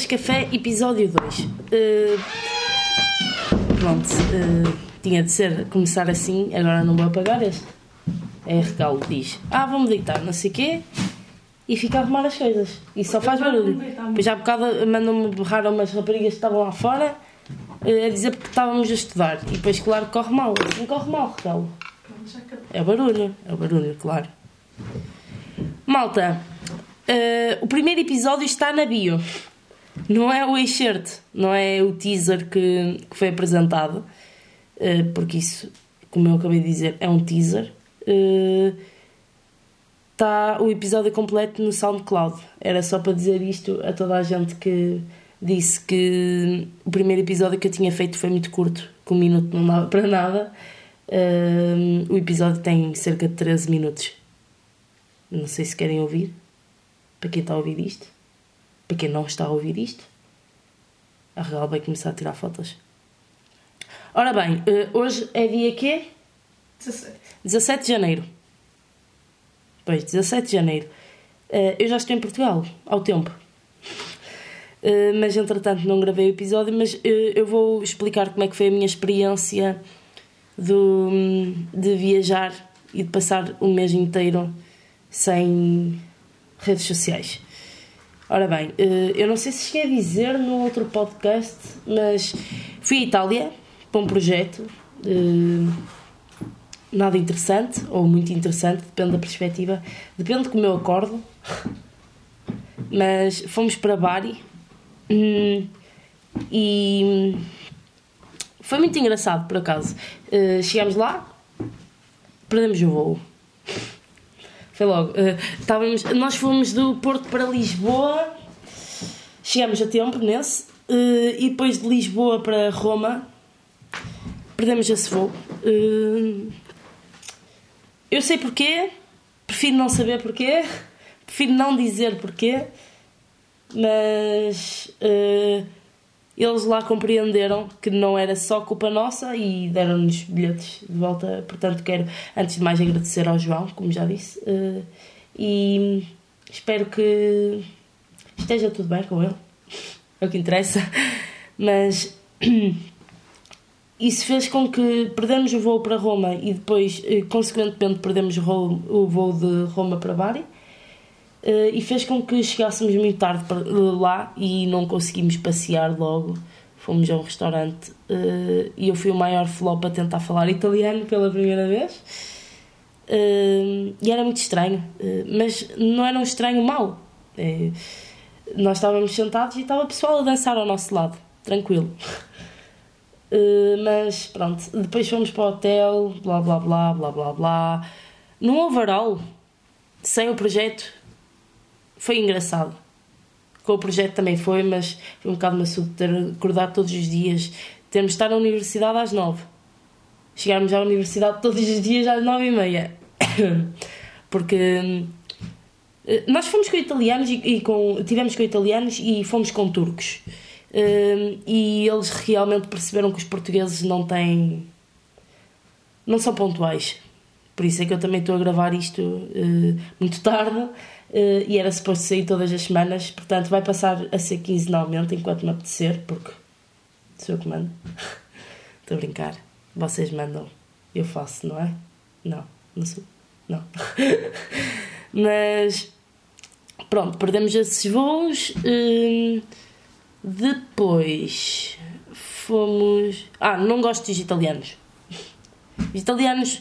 Conversas Café, episódio 2. Uh, pronto, uh, tinha de ser começar assim, agora não vou apagar este. É regalo, diz: Ah, vamos deitar, não sei o quê, e fica a arrumar as coisas. E só faz barulho. Depois já há bocado mandam-me berrar umas raparigas que estavam lá fora uh, a dizer porque estávamos a estudar. E depois, claro, corre mal. Não corre mal, regalo. É barulho, é barulho, claro. Malta, Uh, o primeiro episódio está na bio. Não é o excerto, não é o teaser que, que foi apresentado, uh, porque isso, como eu acabei de dizer, é um teaser. Está uh, o episódio completo no SoundCloud. Era só para dizer isto a toda a gente que disse que o primeiro episódio que eu tinha feito foi muito curto, que um minuto não dava para nada. o episódio tem cerca de 13 minutos. Não sei se querem ouvir para quem está a ouvir isto, para quem não está a ouvir isto, a Real vai começar a tirar fotos. Ora bem, eh, hoje é dia quê? 17. 17 de janeiro. Pois, 17 de janeiro. Eh, eu já estou em Portugal, ao tempo. Eh, mas entretanto não gravei o episódio, mas eu vou explicar como é que foi a minha experiência do, de viajar e de passar o mês inteiro sem redes sociais. Ora bem, eh, eu não sei se cheguei a dizer no outro podcast, mas fui à Itália para um projeto. Eh, nada interessante, ou muito interessante, depende da perspectiva, depende de como eu acordo. Mas fomos para Bari hum, e foi muito engraçado por acaso. Eh, chegámos lá, perdemos o voo. Foi logo. Estávamos, nós fomos do Porto para Lisboa, chegámos a tempo nesse, uh, e depois de Lisboa para Roma, perdemos esse voo. Uh, eu sei porquê, prefiro não saber porquê, prefiro não dizer porquê, mas eles lá compreenderam que não era só culpa nossa e deram-nos bilhetes de volta. Portanto, quero, antes de mais, agradecer ao João, como já disse, uh, e espero que esteja tudo bem com ele, é o que interessa. Mas isso fez com que perdemos o voo para Roma e depois, eh, consequentemente, perdemos o voo de Roma para Bari. Uh, e fez com que chegássemos muito tarde para lá e não conseguimos passear logo. Fomos a um restaurante uh, e eu fui o maior flop a tentar falar italiano pela primeira vez. Uh, e era muito estranho, mas não era um estranho mau. nós estávamos sentados e estava o pessoal a dançar ao nosso lado, tranquilo. mas pronto, depois fomos para o hotel, blá blá blá blá blá blá. Num overall, sem o projeto, foi engraçado. Com o projeto também foi, mas foi um bocado maçudo ter acordado todos os dias, termos de estar na universidade às nove. Chegarmos à universidade todos os dias às nove e meia. Porque eh, nós fomos com italianos e, e com, tivemos com italianos e fomos com turcos. Eh, e eles realmente perceberam que os portugueses não têm. não são pontuais. Por isso é que eu também estou a gravar isto uh, muito tarde e era suposto sair todas as semanas, portanto vai passar a ser quinzenalmente enquanto me apetecer, porque sou eu que mando. Estou a brincar. Vocês mandam, eu faço, não é? Não, não sou. Não. Mas pronto, perdemos esses voos. Uh, depois fomos. Ah, não gosto dos italianos. Os italianos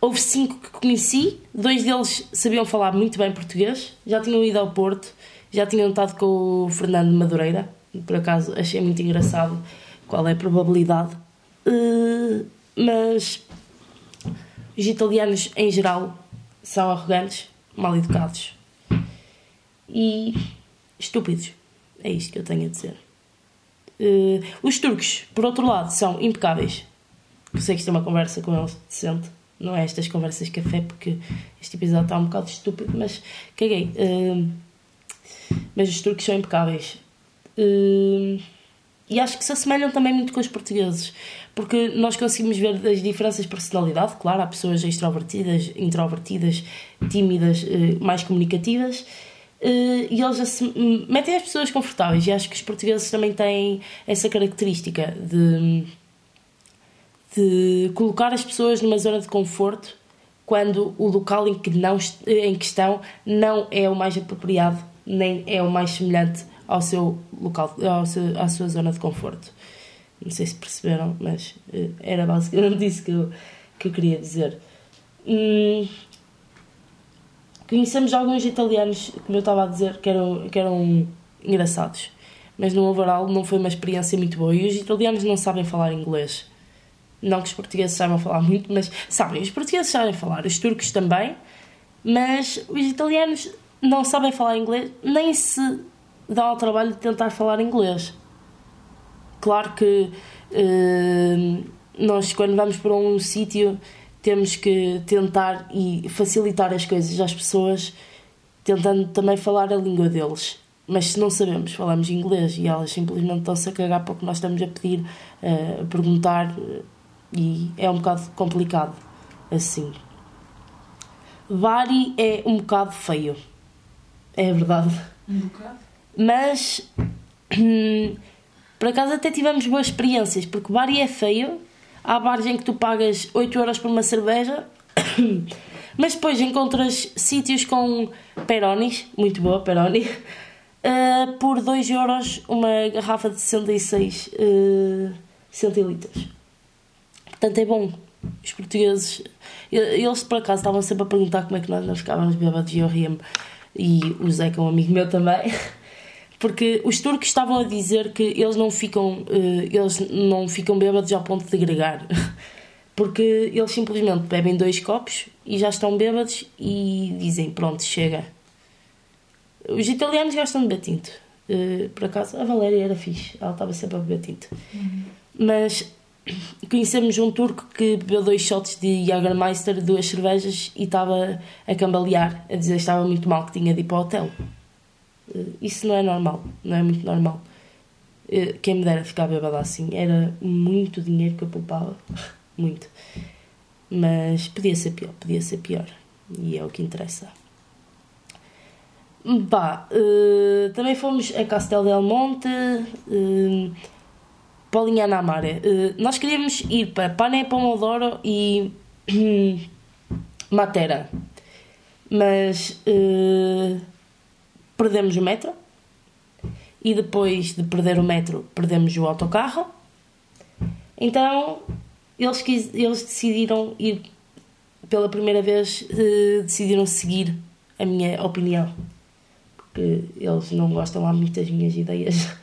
Houve cinco que conheci, dois deles sabiam falar muito bem português, já tinham ido ao Porto, já tinham estado com o Fernando Madureira, por acaso achei muito engraçado qual é a probabilidade. Uh, mas os italianos em geral são arrogantes, mal educados e estúpidos. É isto que eu tenho a dizer. Uh, os turcos, por outro lado, são impecáveis. Que isto é uma conversa com eles decente não é estas conversas de café, porque este episódio está um bocado estúpido, mas caguei. Uh, mas os turcos são impecáveis. Uh, e acho que se assemelham também muito com os portugueses, porque nós conseguimos ver as diferenças de personalidade. Claro, há pessoas extrovertidas, introvertidas, tímidas, uh, mais comunicativas, Uh, e eles metem as pessoas confortáveis e acho que os portugueses também têm essa característica de, de colocar as pessoas numa zona de conforto quando o local em que, não, em questão não é o mais apropriado nem é o mais semelhante ao seu local, ao seu, à sua zona de conforto. Não sei se perceberam, mas uh, era basicamente isso que eu, que eu queria dizer. Hum, Conhecemos alguns italianos, como eu estava a dizer, que eram, que eram engraçados, mas no overall não foi uma experiência muito boa. E os italianos não sabem falar inglês. Não que os portugueses saibam falar muito, mas sabem, os portugueses sabem falar, os turcos também, mas os italianos não sabem falar inglês, nem se dão ao trabalho de tentar falar inglês. Claro que uh, nós, quando vamos para um sítio temos que tentar e facilitar as coisas às pessoas, tentando também falar a língua deles. Mas se não sabemos, falamos inglês e elas simplesmente estão-se a cagar para o que nós estamos a pedir, a perguntar, e é um bocado complicado assim. Bari é um bocado feio, é verdade. Um bocado? Mas, por acaso, até tivemos boas experiências, porque Bari é feio Há bares em que tu pagas 8 euros por uma cerveja, mas depois encontras sítios com peronis, muito boa, peroni, uh, por 2 euros uma garrafa de 66 uh, eh, centilitros. Portanto, é bom. Os portugueses, eles por acaso estavam sempre a perguntar como é que nós não ficávamos bêbados e eu ria-me. E o Zé, que é um amigo meu também. porque os turcos estavam a dizer que eles não ficam uh, eles não ficam bêbados ao ponto de agregar porque eles simplesmente bebem dois copos e já estão bêbados e dizem pronto chega os italianos gostam de beber tinto uh, por acaso a Valéria era fixe ela estava sempre a beber tinto uhum. mas conhecemos um turco que bebeu dois shots de Jagermeister duas cervejas e estava a cambalear a dizer que estava muito mal que tinha de ir para o hotel eh, isso não é normal, não é muito normal. Eh, quem me dera ficar bêbada assim, era muito dinheiro que eu poupava, muito. Mas podia ser pior, podia ser pior. E é o que interessa. Bah, uh, também fomos a Castel del Monte, Polignana Mare. Uh, nós queríamos ir para Pane Pomodoro e Matera, mas uh, perdemos o metro e depois de perder o metro perdemos o autocarro. Então eles, quis, eles decidiram ir pela primeira vez uh, decidiram seguir a minha opinião porque eles não gostam lá muito das minhas ideias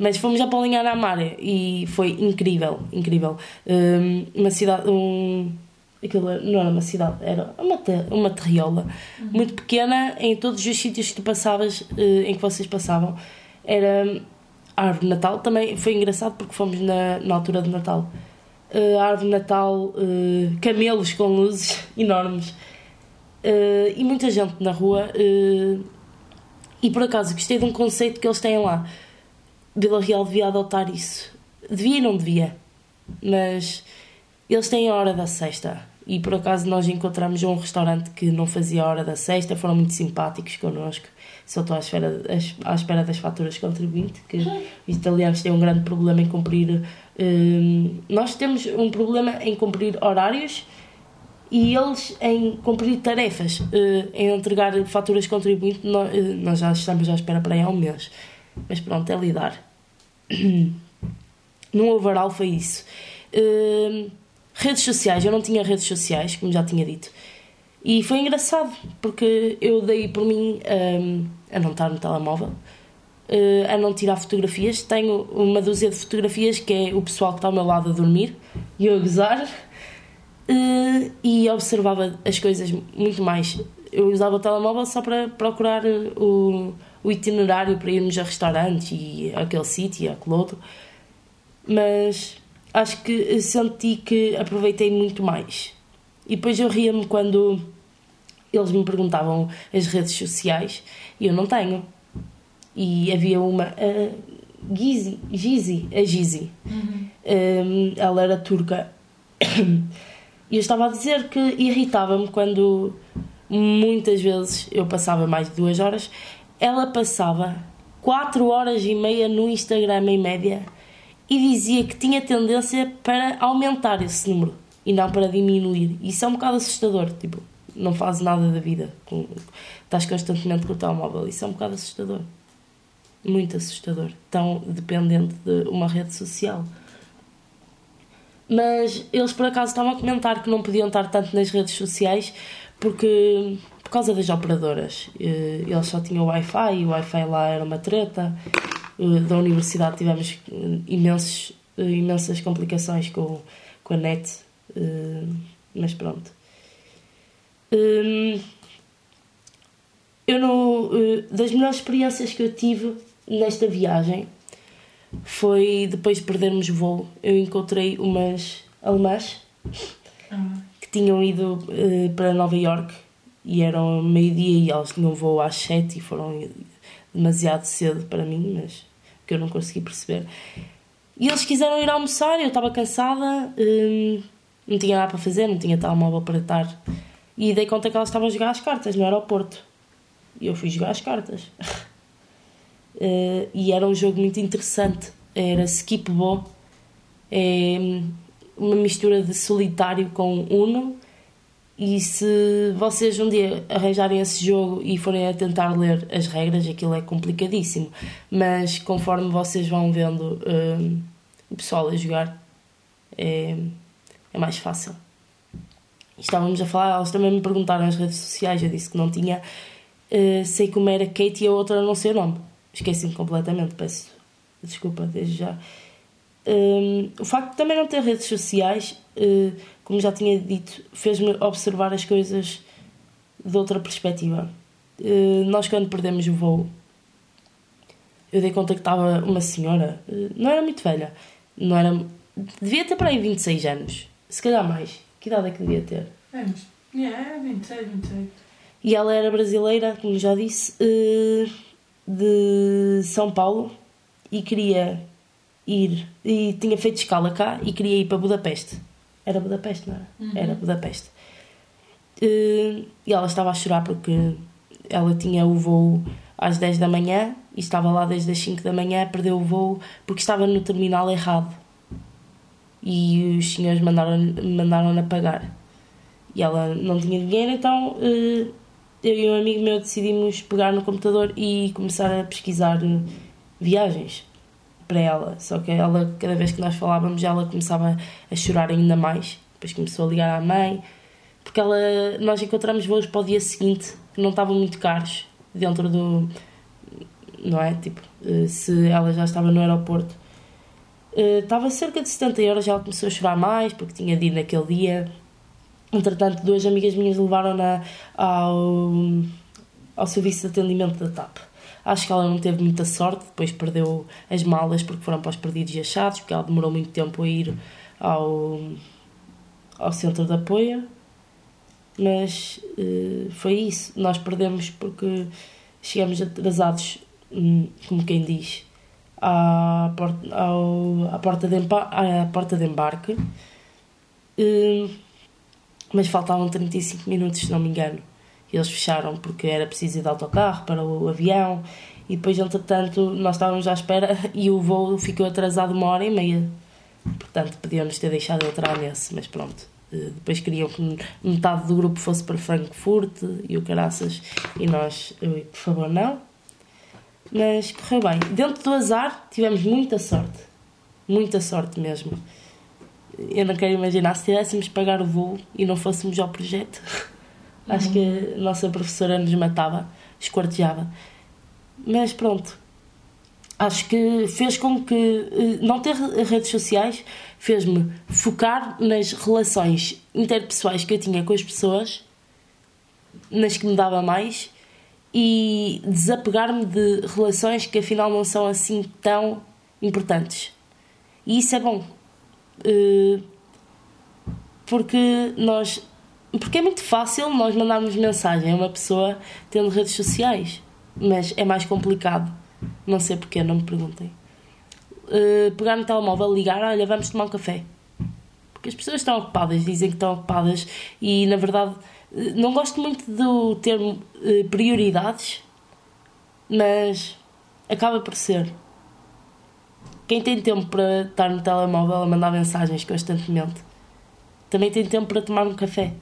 mas fomos a Paulinha na Mare e foi incrível incrível um, uma cidade um, aquilo não era uma cidade, era uma, ter, uma terriola uhum. muito pequena em todos os sítios que tu passavas, eh, em que vocês passavam. Era a árvore de Natal, também foi engraçado porque fomos na, na altura de Natal. Uh, a árvore de Natal, uh, camelos com luzes enormes uh, e muita gente na rua. e por acaso gostei de um conceito que eles têm lá. Vila Real devia adotar isso. Devia e não devia, mas eles têm a hora da sexta e por acaso nós encontramos um restaurante que não fazia a hora da sexta, foram muito simpáticos connosco. Só estou à espera, à espera das faturas contribuinte, que os italianos têm um grande problema em cumprir. Um, nós temos um problema em cumprir horários e eles em cumprir tarefas, uh, em entregar faturas contribuinte. Nós, uh, nós, já estamos à espera para aí há um mês, mas pronto, é lidar. no overall foi isso. Uh, Redes sociais, eu não tinha redes sociais, como já tinha dito. E foi engraçado, porque eu dei por mim um, a não estar no telemóvel, uh, a não tirar fotografias. Tenho uma dúzia de fotografias que é o pessoal que está ao meu lado a dormir e a gozar. Uh, e observava as coisas muito mais. Eu usava o telemóvel só para procurar o, o itinerário para irmos a restaurantes e aquele sítio e aquele outro. Mas acho que senti que aproveitei muito mais. E depois eu ria-me quando eles me perguntavam as redes sociais e eu não tenho. E havia uma, a Gizi, Gizi, a Gizi. Uhum. Um, ela era turca. E eu estava a dizer que irritava-me quando muitas vezes eu passava mais de duas horas ela passava 4 horas e meia no Instagram em média e dizia que tinha tendência para aumentar esse número e não para diminuir. Isso é um bocado assustador, tipo, não fazes nada da vida, com, estás constantemente com o telemóvel, isso é um bocado assustador. Muito assustador, tão dependente de uma rede social. Mas eles por acaso estavam a comentar que não podiam estar tanto nas redes sociais porque por causa das operadoras. Eh, eles só tinham Wi-Fi e o Wi-Fi lá era uma treta. Eh, da universidade tivemos imensos, eh, imensas complicações com, com a net, mas pronto. Eu não, das melhores experiências que eu tive nesta viagem foi depois de perdermos o voo. Eu encontrei umas alemãs uhum. que tinham ido para Nova York e eram meio-dia e elas tinham voo às sete e foram demasiado cedo para mim, mas que eu não consegui perceber. E eles quiseram ir almoçar, eu estava cansada, hum, não tinha nada para fazer, não tinha telemóvel para estar. E dei conta que elas estavam a jogar as cartas no aeroporto. E eu fui jogar as cartas. uh, e era um jogo muito interessante. Era Skip Bo. É hum, uma mistura de solitário com Uno e se vocês um dia arranjarem esse jogo e forem a tentar ler as regras, aquilo é complicadíssimo. Mas conforme vocês vão vendo um, o pessoal a jogar, é, é mais fácil. Estávamos a falar, elas também me perguntaram nas redes sociais, eu disse que não tinha. Uh, sei como era Kate e a outra não sei o nome. Esqueci-me completamente, peço desculpa desde já. Um, o facto de também não ter redes sociais uh, como já tinha dito, fez-me observar as coisas de outra perspectiva. Uh, nós, quando perdemos o voo, eu dei conta que estava uma senhora, uh, não era muito velha, não era. devia ter para aí 26 anos, se calhar mais. Que idade é que devia ter? É, mas. Yeah, 26, 26. E ela era brasileira, como já disse, uh, de São Paulo e queria ir. e tinha feito escala cá e queria ir para Budapeste era Budapeste, não era? Uhum. Era Budapeste. Uh, e ela estava a chorar porque ela tinha o voo às 10 da manhã e estava lá desde as 5 da manhã, perdeu o voo porque estava no terminal errado. E os senhores mandaram-na mandaram pagar. E ela não tinha dinheiro, então uh, eu e um amigo meu decidimos pegar no computador e começar a pesquisar viagens para ela. Só que ela, cada vez que nós falávamos, ela começava a chorar ainda mais. Depois começou a ligar à mãe, porque ela, nós encontramos voos para o dia seguinte que não estavam muito caros dentro do. Não é? Tipo, eh, se ela já estava no aeroporto. Eh, estava cerca de 70 euros, ela começou a chorar mais porque tinha de ir naquele dia. Entretanto, duas amigas minhas levaram-na ao, ao serviço de atendimento da TAP Acho que ela não teve muita sorte, depois perdeu as malas porque foram para os perdidos e achados, porque ela demorou muito tempo a ir ao, ao centro de apoio. Mas uh, foi isso. Nós perdemos porque chegamos atrasados, hum, como quem diz, à porta, ao, à porta, de, à porta de embarque. Uh, mas faltavam 35 minutos, se não me engano eles fecharam porque era preciso ir de autocarro para o avião. E depois entretanto nós estávamos à espera e o voo ficou atrasado uma hora e meia. Portanto podiam-nos ter deixado entrar nesse mas pronto. Eh, depois queriam que metade do grupo fosse para Frankfurt e o caraças. E nós, eu, por favor não. Mas correu bem. Dentro do azar tivemos muita sorte. Muita sorte mesmo. Eu não quero imaginar se tivéssemos pagar o voo e não fôssemos ao projeto Acho uhum. que a nossa professora nos matava, esquartejava. Mas pronto, acho que fez com que eh, não ter redes sociais fez-me focar nas relações interpessoais que eu tinha com as pessoas, nas que me dava mais, e desapegar-me de relações que afinal não são assim tão importantes. E isso é bom. Eh, porque nós porque é muito fácil nós mandarmos mensagem a uma pessoa tendo redes sociais, mas é mais complicado. Não sei porquê, não me perguntem. Uh, pegar no telemóvel, ligar, olha, vamos tomar um café. Porque as pessoas estão ocupadas, dizem que estão ocupadas e na verdade eh, não gosto muito do termo uh, prioridades Mas acaba por ser. Quem tem tempo para estar no telemóvel a mandar mensagens constantemente também tem tempo para tomar um café.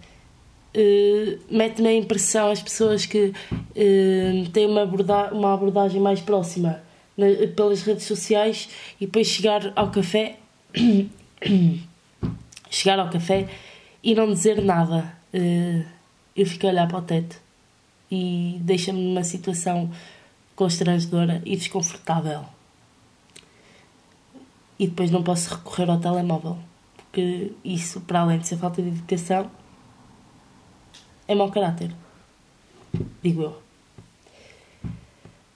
Uh, Mete-me a impressão as pessoas que uh, têm uma, aborda uma abordagem mais próxima na, pelas redes sociais e depois chegar ao café chegar ao café e não dizer nada. Uh, eu fico a olhar para o teto e deixa-me numa situação constrangedora e desconfortável. E depois não posso recorrer ao telemóvel, porque isso, para além de ser falta de educação, é mau caráter. Digo eu.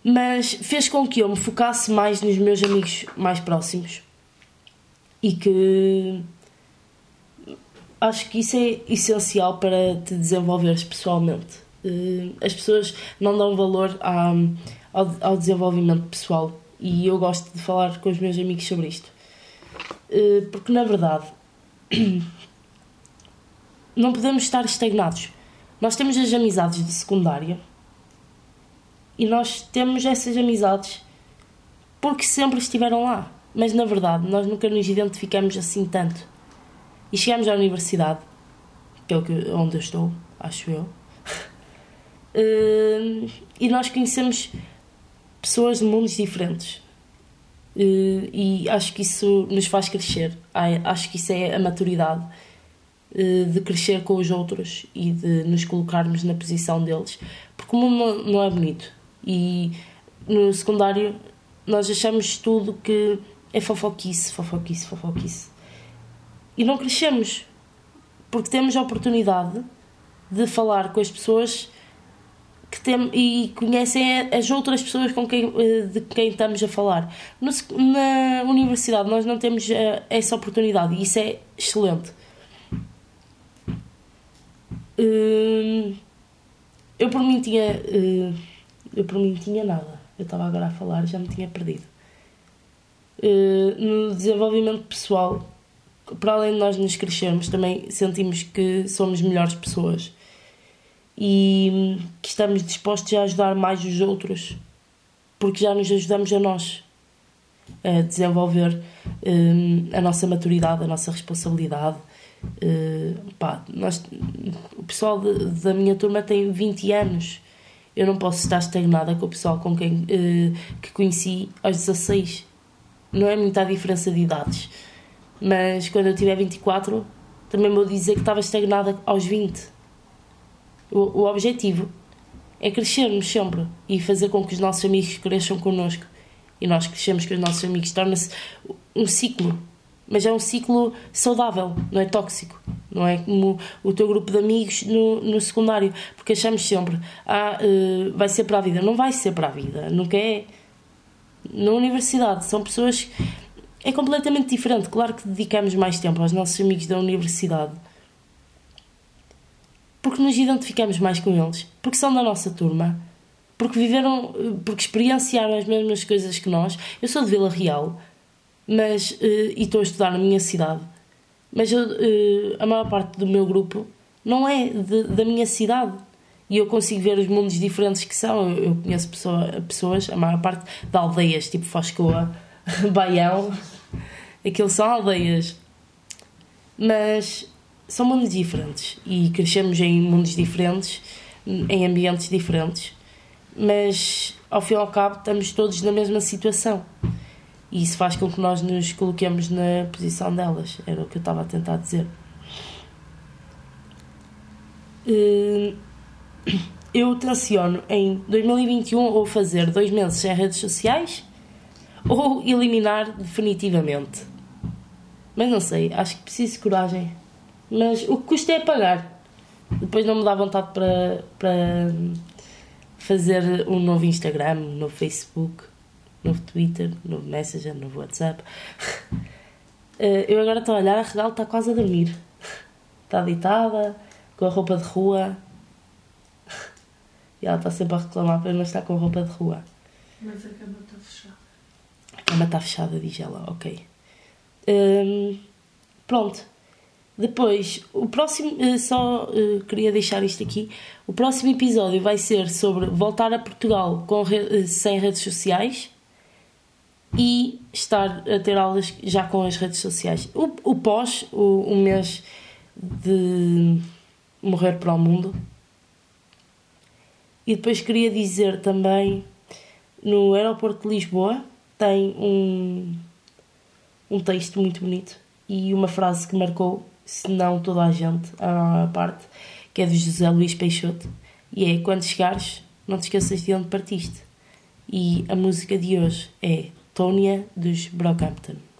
Mas fez com que eu me focasse mais nos meus amigos mais próximos e que acho que isso é essencial para te desenvolveres pessoalmente. Eh, as pessoas não dão valor ao, ao desenvolvimento pessoal e eu gosto de falar com os meus amigos sobre isto. Eh, porque na verdade não podemos estar estagnados. Nós temos as amizades de secundária e nós temos essas amizades porque sempre estiveram lá. Mas na verdade nós nunca nos identificamos assim tanto. E chegamos à universidade, que é o que, onde eu estou, acho eu. uh, e nós conhecemos pessoas de mundos diferentes. Uh, e acho que isso nos faz crescer. Acho que isso é a maturidade de crescer com os outros e de nos colocarmos na posição deles. Porque o mundo não é bonito. E no secundário nós achamos tudo que é fofoquice, fofoquice, fofoquice e não crescemos porque temos a oportunidade de falar com as pessoas que tem, e conhecem as outras pessoas com quem, eh, de quem estamos a falar. No, na universidade nós não temos eh, essa oportunidade e isso é excelente. Hum, eu por mim tinha. Eh, eu por mim tinha nada. Eu estava agora a falar já me tinha perdido. No desenvolvimento pessoal para além de nós nos crescermos, também sentimos que somos melhores pessoas e que estamos dispostos a ajudar mais os outros, porque já nos ajudamos a nós a desenvolver um, a nossa maturidade, a nossa responsabilidade. Uh, pá, nós, o pessoal de, da minha turma tem 20 anos. Eu não posso estar estagnada com o pessoal com quem uh, que conheci aos 16. Não é muita a diferença de idades mas quando eu tiver 24, também vou dizer que estava estagnada aos 20. O, o objetivo é crescermos sempre e fazer com que os nossos amigos cresçam connosco. E nós crescemos com os nossos amigos. Torna-se um ciclo. Mas é um ciclo saudável, não é tóxico. Não é como o teu grupo de amigos no, no secundário. Porque achamos sempre, ah, uh, vai ser para a vida. Não vai ser para a vida. Nunca é. Na universidade, são pessoas é completamente diferente. Claro que dedicamos mais tempo aos nossos amigos da universidade. Porque nos identificamos mais com eles. Porque são da nossa turma. Porque viveram, porque experienciaram as mesmas coisas que nós. Eu sou de Vila Real mas, eh, e estou a estudar na minha cidade. Mas eu, eh, a maior parte do meu grupo não é de, da minha cidade. E eu consigo ver os mundos diferentes que são. Eu conheço pessoa, pessoas, a maior parte de aldeias, tipo Foscoa, Baião. Aquilo são aldeias. Mas são mundos diferentes e crescemos em mundos diferentes, em ambientes diferentes, mas ao fim e ao cabo estamos todos na mesma situação. E isso faz com que nós nos coloquemos na posição delas, era o que eu estava a tentar dizer. Hum, eu tenciono em 2021 ou fazer dois meses sem redes sociais ou eliminar definitivamente. Mas não sei, acho que preciso de coragem. Mas o que custa é pagar. Depois não me dá vontade para, para fazer um novo Instagram, um novo Facebook, novo Twitter, novo Messenger, novo WhatsApp. Eh, eu agora estou a olhar, a Regal está quase a dormir. Está deitada, com a roupa de rua. E ela está sempre a reclamar para não estar com a roupa de rua. Mas a cama está fechada. A cama está fechada, diz ela, ok. Hum, pronto. Depois, o próximo, eh, só uh, queria deixar isto aqui. O próximo episódio vai ser sobre voltar a Portugal com sem redes sociais e estar a ter aulas já com as redes sociais. O, o pós, o, o mês de morrer para o mundo. E depois queria dizer também no aeroporto de Lisboa tem um, um texto muito bonito e uma frase que marcou, se não toda a gente, a parte, que é de José Luís Peixoto. E é: Quando chegares, não te esqueças de onde partiste. E a música de hoje é Tónia dos Brockhampton.